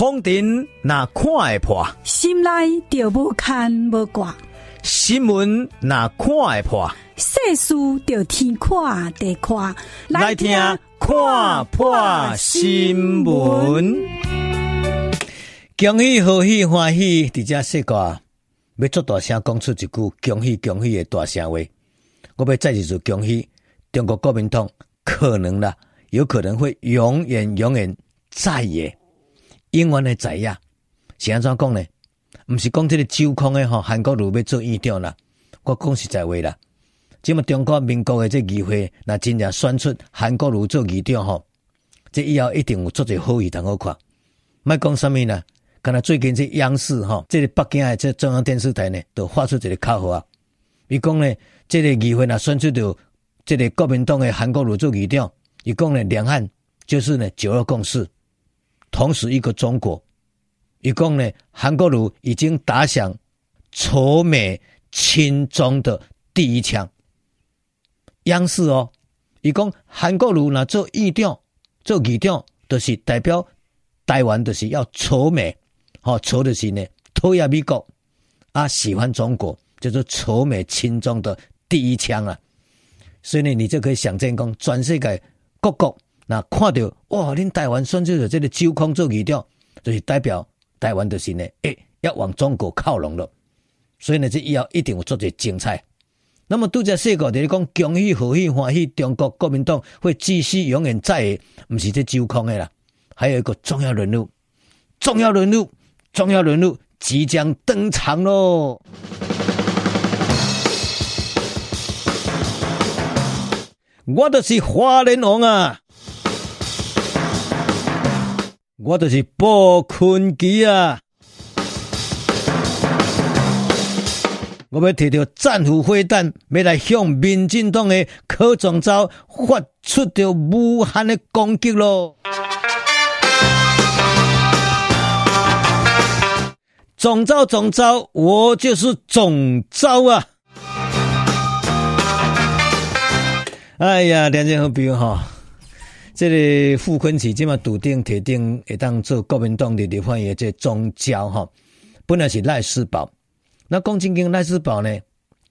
风尘那看会破，心内就无牵无挂；新闻那看会破，世事就天看地看。来听看破新闻，恭喜贺喜欢喜，伫遮说过要做大声讲出一句恭喜恭喜的大声话。我要再一次恭喜中国国民党，可能啦，有可能会永远永远在野。永远的在野是安怎讲呢？毋是讲这个周康的吼，韩国瑜要做院长啦。我讲实在话啦，即么中国民国的这议会，那真正选出韩国瑜做议长吼，这以后一定有足侪好戏通好看。莫讲啥物啦，敢若最近这央视吼，这个北京的这中央电视台呢，都发出一个口号啊。伊讲呢，这个议会若选出着这个国民党的韩国瑜做议长，伊讲呢，两岸就是呢九二共识。同时，一个中国，一共呢，韩国瑜已经打响仇美亲中的第一枪。央视哦，一共韩国瑜呢做议长，做议长，就是代表台湾，就是要仇美，好仇的是呢，讨厌美国啊，喜欢中国，就是仇美亲中的第一枪啊。所以呢，你就可以想见，讲全世界各国。那看到哇，恁台湾选出了这个周康做议长，就是代表台湾就是呢，诶，要往中国靠拢了。所以呢，这以后一定会做些精彩。那么杜家四个就是讲恭喜贺喜欢喜，中国国民党会继续永远在的，不是这周康的啦，还有一个重要人物，重要人物，重要人物即将登场喽！我就是花莲王啊！我就是步坤基啊！我要提着战斧飞弹，要来向民进党的柯总召发出着武汉的攻击咯！总召总召，我就是总召啊！哎呀，两件好比哈。这个傅崐萁这么笃定铁定会当做国民党的立法院这总召哈，本来是赖士葆，那讲真经赖士葆呢，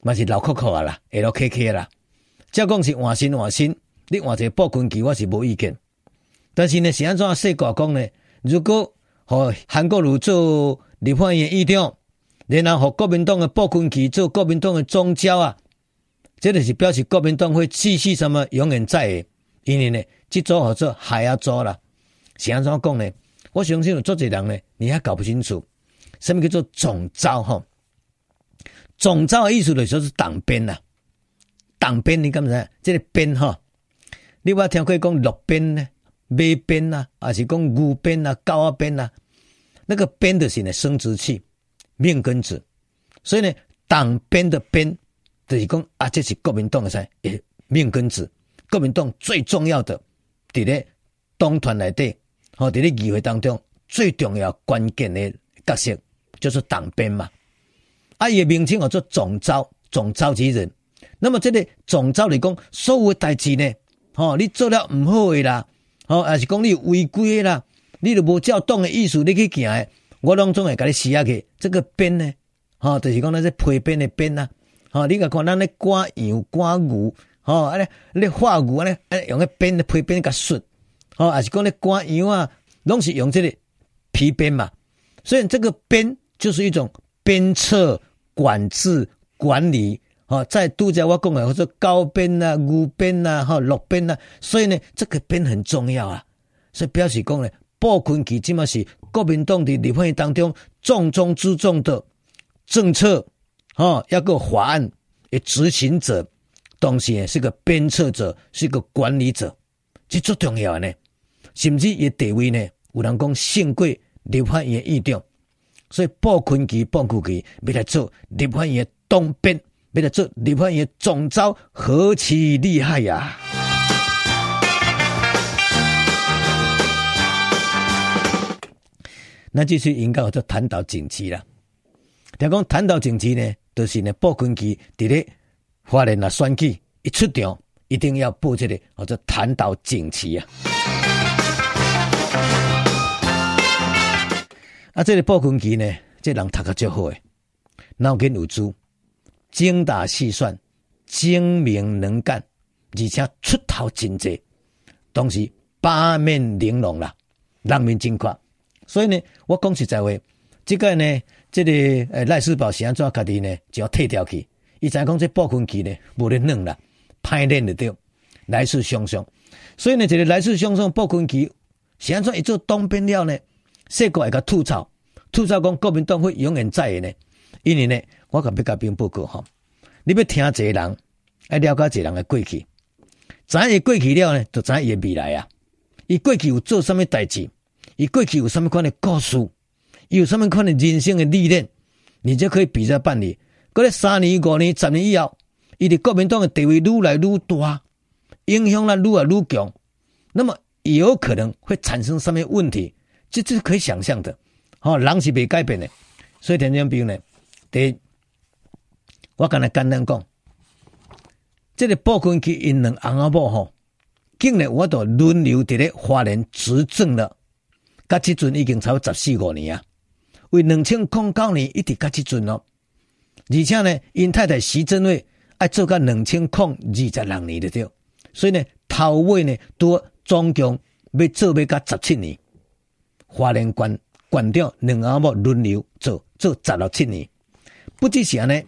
嘛是老扣扣啊啦，L K K 啦，只要讲是换新换新，你换一个步坤基我是无意见，但是呢是安怎说话讲呢？如果和韩国瑜做立法院议长，然后和国民党的步坤基做国民党的总召啊，这就是表示国民党会继续什么永远在的，因为呢。这组合作还要做啦，是安怎讲呢？我相信有做这人呢，你还搞不清楚什么叫做总召哈？总召的意思就是说是党鞭呐，党鞭你干嘛？这个鞭哈，你有听过讲鹿鞭呢、马鞭呐，还是讲牛鞭呐、狗仔鞭呐？那个鞭的是呢生殖器、命根子，所以呢，党鞭的鞭就是讲啊，这是国民党的噻，命根子，国民党最重要的。伫咧党团内底，吼，伫咧议会当中最重要关键的角色就是党鞭嘛。啊，伊个名称叫做总召，总召集人。那么这个总召嚟讲，所有代志呢，吼，你做了毋好诶啦，吼，还是讲你违规诶啦，你都无照党诶意思你去行诶，我拢总会甲你施下去。这个鞭呢，吼，就是讲咱这批鞭诶鞭呐，吼，你甲看咱咧赶羊赶牛。哦，安尼咧画牛安尼，安用个鞭咧皮鞭甲削，哦，还是讲咧赶羊啊，拢是用这个皮鞭嘛。所以这个鞭就是一种鞭策、管制、管理。哦，在拄则我讲的，或者高鞭啊、牛鞭啊、哈鹿鞭啊，所以呢，这个鞭很重要啊。所以表示讲呢，步坤基即嘛是国民党的立法院当中重中之重的政策，哦，一个法案的执行者。同时呢，是个鞭策者，是个管理者，这最重要的呢。甚至伊地位呢，有人讲胜过立法院议长，所以步坤基、步坤基要来做立法院党鞭，要来做立法院总召，何其厉害呀！那就是应该叫谈到政治了。听讲谈到政治呢，就是呢，步坤基伫咧。花莲啊，选举一出场，一定要报这个或者谈到锦旗啊。啊，这个暴君棋呢，这人读个足好诶，脑筋有珠，精打细算，精明能干，而且出头真济，同时八面玲珑啦，人面真快。所以呢，我讲实在话，这个呢，这个赖世宝是安怎家己呢，就要退掉去。伊知影讲这暴君期呢，无咧软啦，歹练的对，来势汹汹。所以呢，这个来势汹汹暴君棋是安怎一做当兵了呢？世国会甲吐槽，吐槽讲国民党会永远在的呢？因为呢，我甲要甲兵报告吼，你要听一个人，要了解一个人的过去，知影伊过去了呢，就知影伊的未来啊。伊过去有做什么代志？伊过去有什么款的故事？有什么款的人生的历练？你就可以比较办理。过了三年、五年、十年以后，伊伫国民党的地位愈来愈大，影响力愈来愈强，那么有可能会产生什么问题？这这是可以想象的。好，人是未改变的，所以田中彪呢，第一，我刚才简单讲，这个暴君去因两翁仔某吼，竟然我都轮流伫咧花莲执政了。甲即阵已经超过十四五年啊，为两千零九年一直甲即阵咯，而且呢，因太太徐榛蔚爱做到两千零二十六年的对，所以呢，头尾呢都总共要做要甲十七年，花莲县县长两阿某轮流做做十六七年，不只是安尼，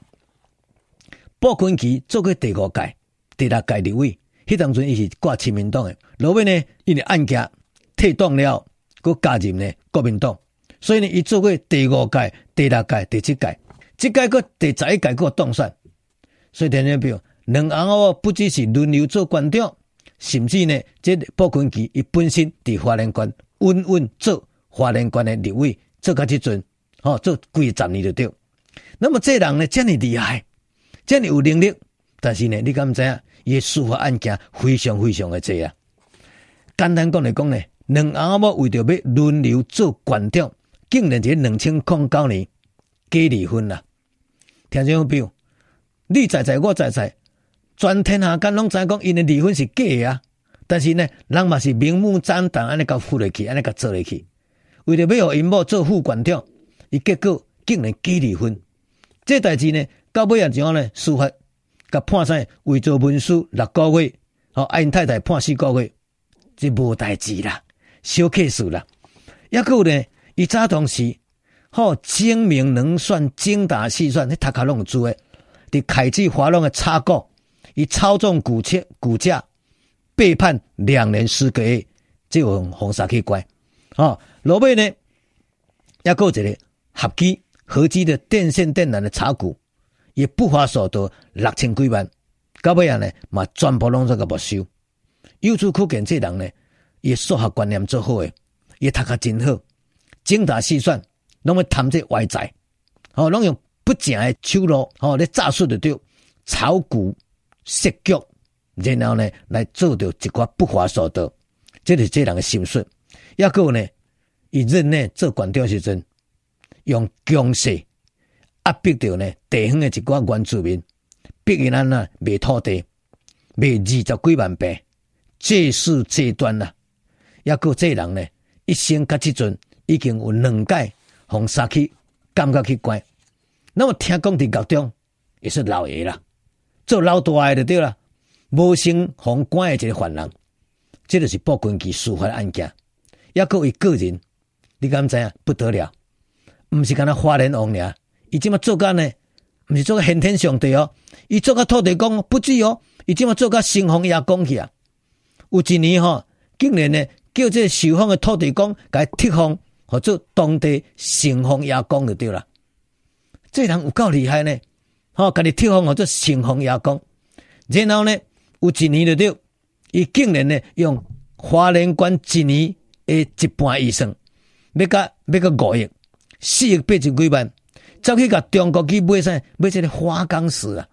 暴君棋做过第五届、第六届立委，迄当阵伊是挂亲民党的，后尾呢因为案件退党了。佮加入呢国民党，所以呢，伊做过第五届、第六届、第七届，即届个第十一届个当选。所以听众朋友，两岸哦，不只是轮流做县长，甚至呢，这暴君棋伊本身伫花莲县稳稳做花莲县的立委，做到即阵，吼做几十年就对。那么这人呢，这么厉害，这么有能力，但是呢，你敢知影，伊司法案件非常非常的多啊。简单讲来讲呢。两翁仔某为着要轮流做县长，竟然在两千零九年假离婚啦！听众朋友，你在在我在在，全天下间拢知讲因的离婚是假的啊！但是呢，人嘛是明目张胆安尼甲付落去，安尼甲做落去，为着要互因某做副县长，伊结果竟然假离婚。这代志呢，到尾也怎样呢？司法甲判啥？伪造文书六个月，好，因太太判四个月，这无代志啦。小 case 啦，抑搁呢，伊早同时，好精明能算、精打细算，迄头壳拢有珠诶。伫凯基华龙诶插股，伊操纵股价股价被判两年四个月，这种红沙去关。哦，落尾呢，抑搁一个合基合基的电线电缆的炒股，也不法所得六千几万，到尾啊呢，嘛全部拢做个没收。由此可见，这人呢。伊数学观念做好诶，伊读较真好，精打细算，拢要贪这外财，哦，拢用不正诶手路，哦，咧诈术的对，炒股涉局，然后呢来做着一寡不法所得，这是这人诶心术。抑个呢，伊任内做县长时阵，用强势压迫着呢地方诶一寡原住民，逼伊咱呐卖土地，卖二十几万坪，借势这端呐。抑搁这人呢，一生甲即阵已经有两届互杀去感觉去关。那么听讲伫狱中也是老爷啦，做老大诶就对啦，无心互关诶一个犯人，这就是暴君棋司法案件。抑搁伊个人，你敢知影不得了？毋是干那花莲王尔，伊即马做干呢？毋是做个先天上帝哦，伊做个土地公不止哦，伊即马做个城隍爷公去啊。有一年吼，竟然呢。叫这受封的土地公甲伊贴封，或做当地城隍爷公就对了。这人有够厉害呢，吼，甲伊贴封或做城隍爷公。然后呢，有一年就对，伊竟然呢用华莲县一年诶一半以上，要甲要个五亿四亿八千几万，走去甲中国去买啥买这个花岗石啊？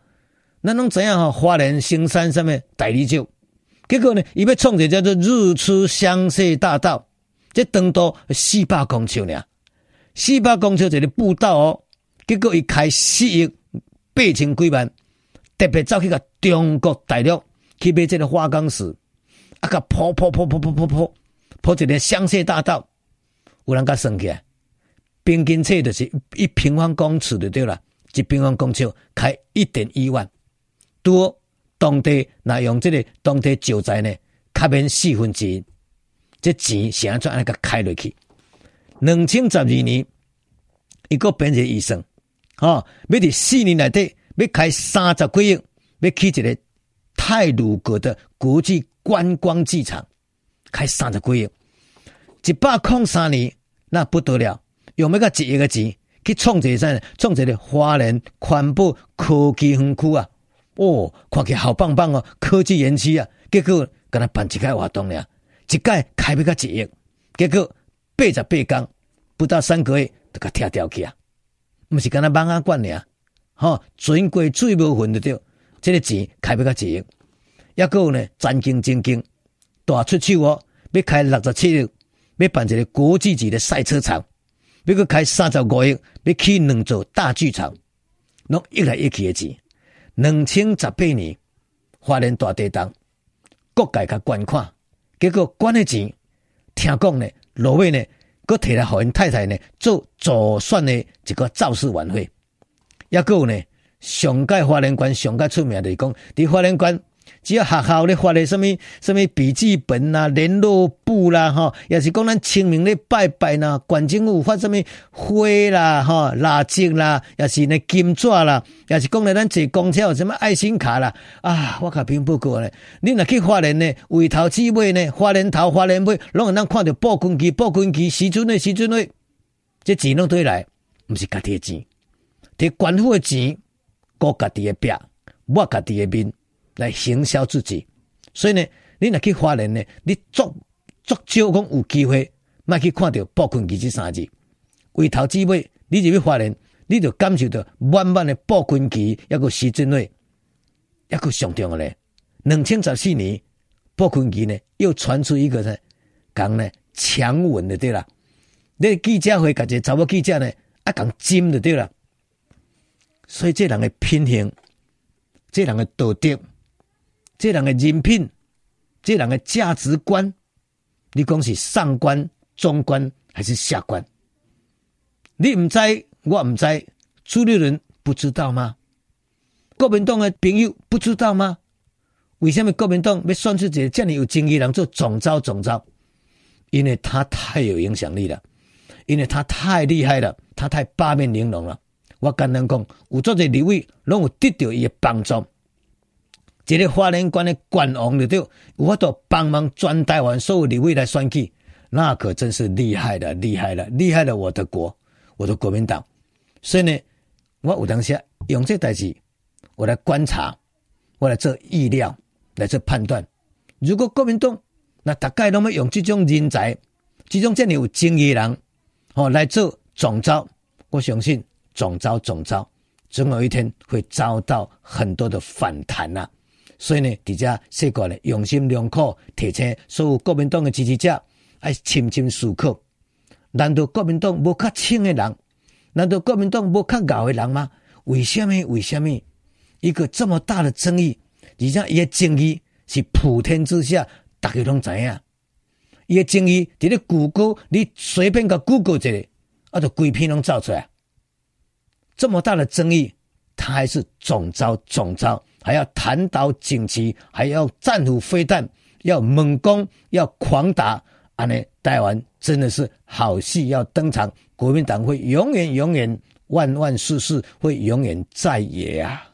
咱拢知影吼，花莲新山上面代理少。结果呢，伊要创一个叫做日出香榭大道，这长度四百公尺呢，四百公尺一个步道哦。结果伊开四亿八千几万，特别走去个中国大陆去买这个花岗石，啊个铺铺铺铺铺铺铺铺一个香榭大道，有人甲算起来，平均册就是一平方公尺就对了，一平方公尺开一点一万，多当地那用这个当地石材呢，卡免四分之一，这钱是安怎那个开落去？两千十二年，一个编辑医生，哦，要伫四年内底要开三十几亿，要起一个太鲁阁的国际观光机场，开三十几亿，一百零三年那不得了，用那个一亿个钱去创一个啥？创一个华人环保科技园区啊！哦，看起来好棒棒哦，科技园区啊！结果跟他办一个活动呀，一届开不个一亿，结果。八十八天，不到三个月就给拆掉去啊！不是跟他帮啊管呢，哈，全国最无份的掉，这个钱开不个一亿，也够呢，战兢兢兢，大出手哦，要开六十七亿，要办一个国际级的赛车场，要搁开三十五亿，要起两座大剧场，拢一来一去的钱。两千十八年，华人大地震，各界甲观看，结果捐的钱，听讲呢。落尾呢，搁摕来互因太太呢做助选的一个造势晚会，抑佫有呢，上届花莲县上届出名的是讲，伫花莲县只要学校咧发的什么什么笔记本啦、联络簿啦，吼，也是讲咱清明咧拜拜呐，县政府发什么花啦，吼，蜡烛啦，也是呢金纸啦，也是讲咧咱坐公车有什么爱心卡啦，啊，我甲评报过咧，你若去花莲呢，为头至尾呢，花莲头花莲尾，拢有咱看到报关机报关机时阵的时阵的，这钱拢对来，毋是家己的钱，摕官府的钱，顾家己的壁，抹家己的面。来行销自己，所以呢，你若去花莲呢，你足足少讲有机会，莫去看到报关机这三字。为头至尾，你入去花莲，你就感受到满满的报关机，一个时阵内，一个上重要嘞。两千十四年，报关机呢又传出一个呢讲呢强吻的对啦，那记者会感觉查某记者呢啊讲金的对啦，所以这人的品行，这人的道德。这人的人品，这人的价值观，你讲是上官、中官还是下官？你唔知，我唔知，朱立伦不知道吗？国民党的朋友不知道吗？为什么国民党要选出一个这么有正义人做总召？总召？因为他太有影响力了，因为他太厉害了，他太八面玲珑了。我简单讲，有做这立委，拢有得到伊的帮助。这个花莲县的县王对，我都帮忙转台湾所有立委来选举，那可真是厉害了，厉害了，厉害了！我的国，我的国民党。所以呢，我有当时用这代志，我来观察，我来做预料，来做判断。如果国民党那大概拢要用这种人才，这种这里有正义人，哦来做总招，我相信总招总招，总有一天会遭到很多的反弹呐、所以呢，底下说过呢，用心良苦，提醒所有国民党的支持者，爱深深思考：难道国民党无较清的人？难道国民党无较牛的人吗？为什么？为什么？一个这么大的争议，而且伊的争议是普天之下，大家拢知影。伊的争议，伫咧谷歌，你随便个谷歌一下，啊，就规篇拢造出来。这么大的争议，他还是总召总召。还要弹岛锦旗，还要战斧飞弹，要猛攻，要狂打，啊呢，台湾真的是好戏要登场，国民党会永远永远万万世世会永远在野啊！